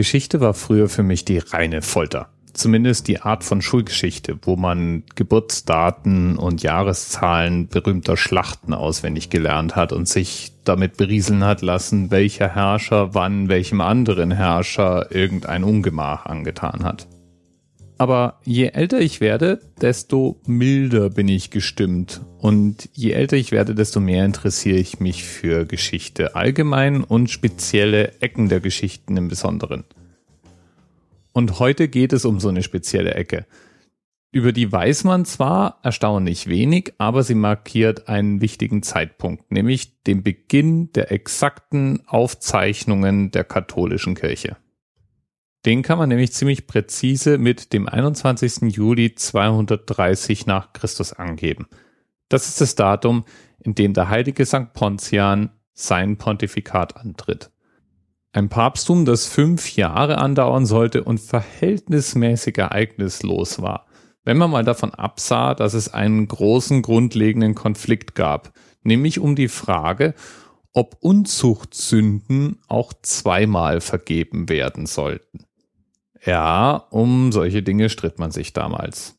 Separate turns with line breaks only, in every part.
Geschichte war früher für mich die reine Folter. Zumindest die Art von Schulgeschichte, wo man Geburtsdaten und Jahreszahlen berühmter Schlachten auswendig gelernt hat und sich damit berieseln hat lassen, welcher Herrscher wann welchem anderen Herrscher irgendein Ungemach angetan hat. Aber je älter ich werde, desto milder bin ich gestimmt. Und je älter ich werde, desto mehr interessiere ich mich für Geschichte allgemein und spezielle Ecken der Geschichten im Besonderen. Und heute geht es um so eine spezielle Ecke. Über die weiß man zwar erstaunlich wenig, aber sie markiert einen wichtigen Zeitpunkt, nämlich den Beginn der exakten Aufzeichnungen der katholischen Kirche. Den kann man nämlich ziemlich präzise mit dem 21. Juli 230 nach Christus angeben. Das ist das Datum, in dem der heilige St. Pontian sein Pontifikat antritt. Ein Papsttum, das fünf Jahre andauern sollte und verhältnismäßig ereignislos war. Wenn man mal davon absah, dass es einen großen grundlegenden Konflikt gab, nämlich um die Frage, ob Unzuchtsünden auch zweimal vergeben werden sollten. Ja, um solche Dinge stritt man sich damals.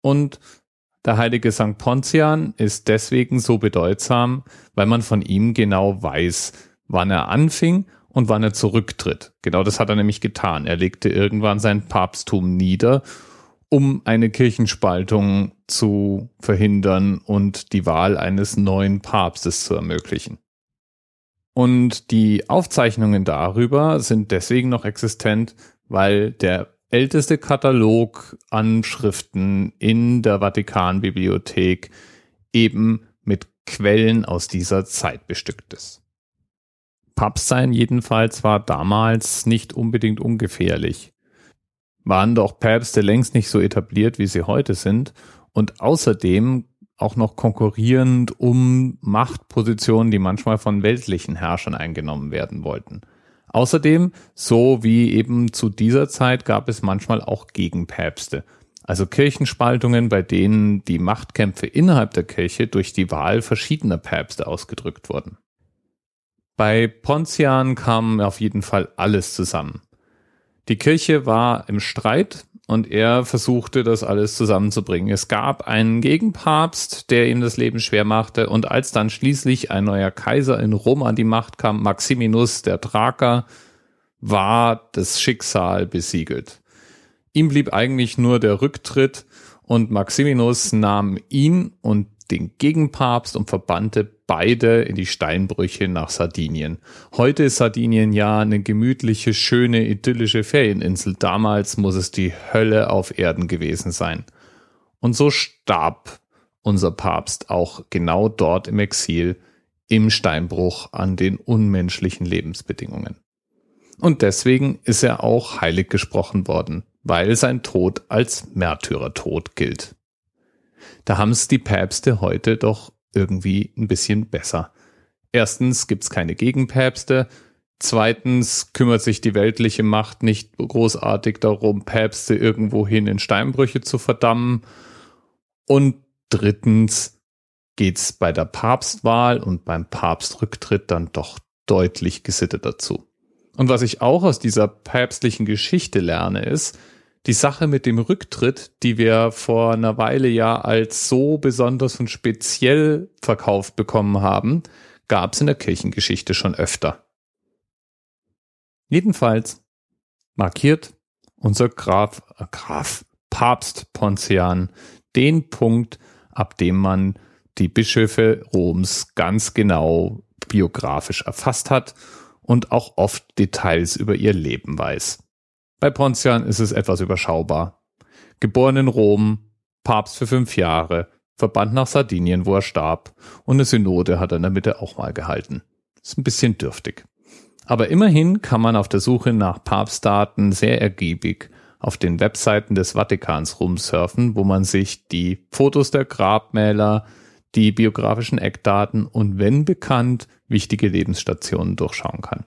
Und der heilige St. Pontian ist deswegen so bedeutsam, weil man von ihm genau weiß, wann er anfing und wann er zurücktritt. Genau das hat er nämlich getan. Er legte irgendwann sein Papsttum nieder, um eine Kirchenspaltung zu verhindern und die Wahl eines neuen Papstes zu ermöglichen. Und die Aufzeichnungen darüber sind deswegen noch existent, weil der älteste Katalog an Schriften in der Vatikanbibliothek eben mit Quellen aus dieser Zeit bestückt ist. Papstsein jedenfalls war damals nicht unbedingt ungefährlich. Waren doch Päpste längst nicht so etabliert, wie sie heute sind und außerdem auch noch konkurrierend um Machtpositionen, die manchmal von weltlichen Herrschern eingenommen werden wollten. Außerdem, so wie eben zu dieser Zeit, gab es manchmal auch Gegenpäpste. Also Kirchenspaltungen, bei denen die Machtkämpfe innerhalb der Kirche durch die Wahl verschiedener Päpste ausgedrückt wurden. Bei Pontian kam auf jeden Fall alles zusammen. Die Kirche war im Streit und er versuchte das alles zusammenzubringen. Es gab einen Gegenpapst, der ihm das Leben schwer machte und als dann schließlich ein neuer Kaiser in Rom an die Macht kam, Maximinus der Thraker, war das Schicksal besiegelt. Ihm blieb eigentlich nur der Rücktritt und Maximinus nahm ihn und den Gegenpapst und verbannte beide in die Steinbrüche nach Sardinien. Heute ist Sardinien ja eine gemütliche, schöne, idyllische Ferieninsel. Damals muss es die Hölle auf Erden gewesen sein. Und so starb unser Papst auch genau dort im Exil, im Steinbruch an den unmenschlichen Lebensbedingungen. Und deswegen ist er auch heilig gesprochen worden, weil sein Tod als Märtyrertod gilt. Da haben es die Päpste heute doch irgendwie ein bisschen besser. Erstens gibt's keine Gegenpäpste. Zweitens kümmert sich die weltliche Macht nicht großartig darum, Päpste irgendwohin in Steinbrüche zu verdammen. Und drittens geht's bei der Papstwahl und beim Papstrücktritt dann doch deutlich gesittet dazu. Und was ich auch aus dieser päpstlichen Geschichte lerne, ist, die Sache mit dem Rücktritt, die wir vor einer Weile ja als so besonders und speziell verkauft bekommen haben, gab es in der Kirchengeschichte schon öfter. Jedenfalls markiert unser Graf, äh Graf, Papst Pontian den Punkt, ab dem man die Bischöfe Roms ganz genau biografisch erfasst hat und auch oft Details über ihr Leben weiß. Bei Pontian ist es etwas überschaubar. Geboren in Rom, Papst für fünf Jahre, verbannt nach Sardinien, wo er starb, und eine Synode hat er in der Mitte auch mal gehalten. Ist ein bisschen dürftig. Aber immerhin kann man auf der Suche nach Papstdaten sehr ergiebig auf den Webseiten des Vatikans rumsurfen, wo man sich die Fotos der Grabmäler, die biografischen Eckdaten und wenn bekannt wichtige Lebensstationen durchschauen kann